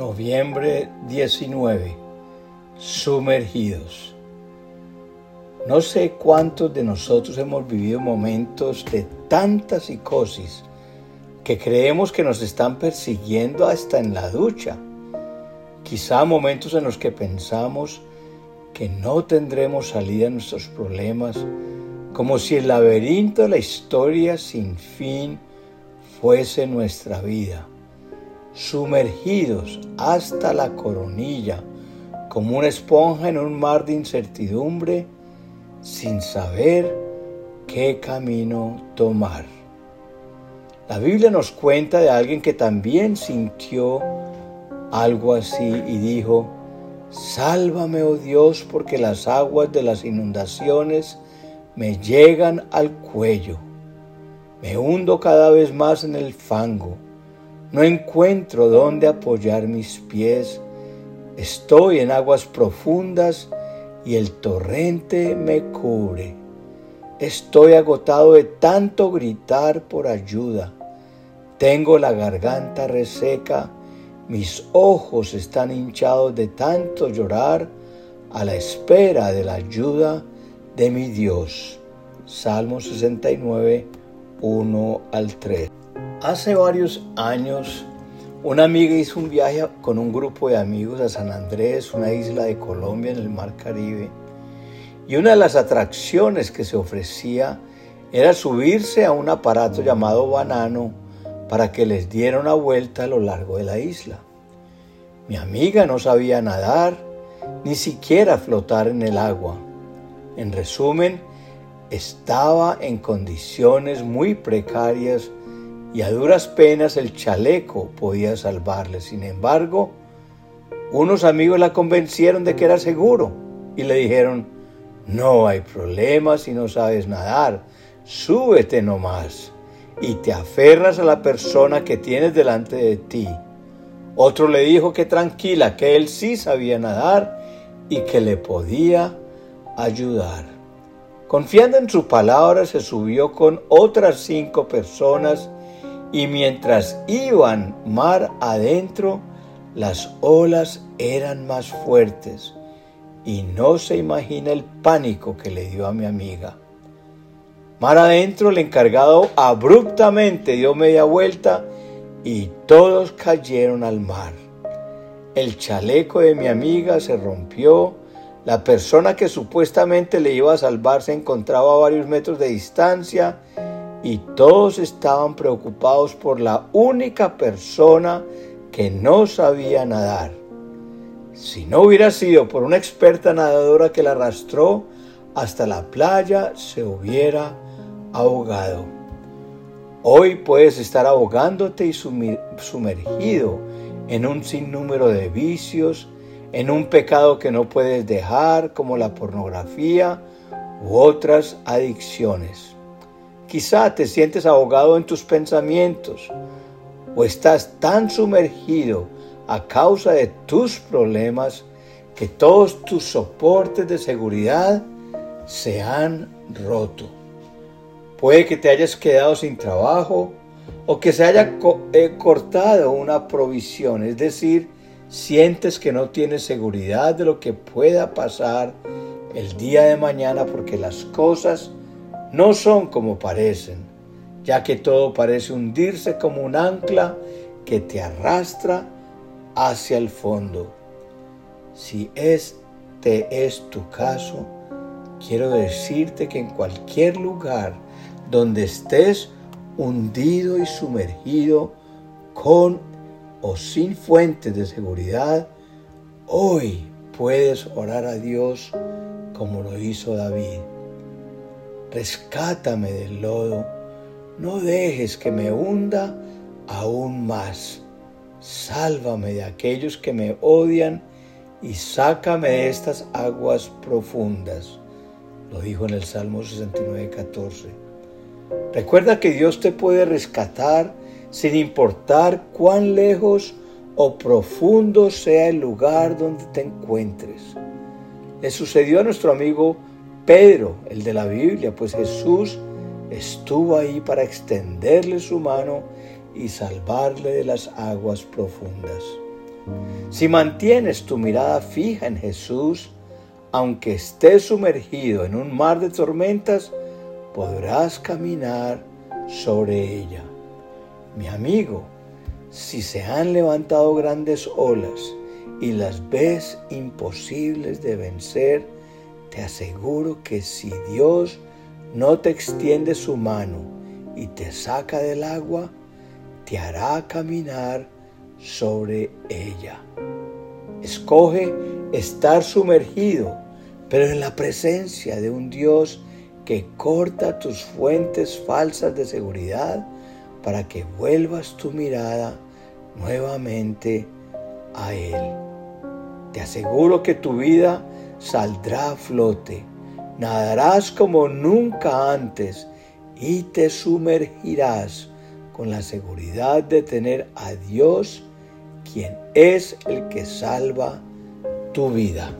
Noviembre 19. Sumergidos. No sé cuántos de nosotros hemos vivido momentos de tanta psicosis que creemos que nos están persiguiendo hasta en la ducha. Quizá momentos en los que pensamos que no tendremos salida a nuestros problemas, como si el laberinto de la historia sin fin fuese nuestra vida, sumergidos hasta la coronilla, como una esponja en un mar de incertidumbre, sin saber qué camino tomar. La Biblia nos cuenta de alguien que también sintió algo así y dijo, Sálvame, oh Dios, porque las aguas de las inundaciones me llegan al cuello. Me hundo cada vez más en el fango. No encuentro dónde apoyar mis pies. Estoy en aguas profundas y el torrente me cubre. Estoy agotado de tanto gritar por ayuda. Tengo la garganta reseca mis ojos están hinchados de tanto llorar a la espera de la ayuda de mi Dios. Salmo 69, 1 al 3. Hace varios años, una amiga hizo un viaje con un grupo de amigos a San Andrés, una isla de Colombia en el Mar Caribe. Y una de las atracciones que se ofrecía era subirse a un aparato llamado banano para que les diera una vuelta a lo largo de la isla. Mi amiga no sabía nadar, ni siquiera flotar en el agua. En resumen, estaba en condiciones muy precarias y a duras penas el chaleco podía salvarle. Sin embargo, unos amigos la convencieron de que era seguro y le dijeron, no hay problema si no sabes nadar, súbete nomás y te aferras a la persona que tienes delante de ti. Otro le dijo que tranquila, que él sí sabía nadar y que le podía ayudar. Confiando en su palabra, se subió con otras cinco personas y mientras iban mar adentro, las olas eran más fuertes y no se imagina el pánico que le dio a mi amiga. Mar adentro, el encargado abruptamente dio media vuelta y todos cayeron al mar. El chaleco de mi amiga se rompió, la persona que supuestamente le iba a salvar se encontraba a varios metros de distancia y todos estaban preocupados por la única persona que no sabía nadar. Si no hubiera sido por una experta nadadora que la arrastró hasta la playa, se hubiera ahogado. Hoy puedes estar ahogándote y sumergido en un sinnúmero de vicios, en un pecado que no puedes dejar como la pornografía u otras adicciones. Quizá te sientes ahogado en tus pensamientos o estás tan sumergido a causa de tus problemas que todos tus soportes de seguridad se han roto. Puede que te hayas quedado sin trabajo o que se haya eh, cortado una provisión, es decir, sientes que no tienes seguridad de lo que pueda pasar el día de mañana porque las cosas no son como parecen, ya que todo parece hundirse como un ancla que te arrastra hacia el fondo. Si este es tu caso, quiero decirte que en cualquier lugar donde estés hundido y sumergido con o sin fuentes de seguridad, hoy puedes orar a Dios como lo hizo David. Rescátame del lodo, no dejes que me hunda aún más. Sálvame de aquellos que me odian y sácame de estas aguas profundas. Lo dijo en el Salmo 69, 14. Recuerda que Dios te puede rescatar sin importar cuán lejos o profundo sea el lugar donde te encuentres. Le sucedió a nuestro amigo Pedro, el de la Biblia, pues Jesús estuvo ahí para extenderle su mano y salvarle de las aguas profundas. Si mantienes tu mirada fija en Jesús, aunque estés sumergido en un mar de tormentas, podrás caminar sobre ella. Mi amigo, si se han levantado grandes olas y las ves imposibles de vencer, te aseguro que si Dios no te extiende su mano y te saca del agua, te hará caminar sobre ella. Escoge estar sumergido, pero en la presencia de un Dios que corta tus fuentes falsas de seguridad para que vuelvas tu mirada nuevamente a Él. Te aseguro que tu vida saldrá a flote, nadarás como nunca antes y te sumergirás con la seguridad de tener a Dios, quien es el que salva tu vida.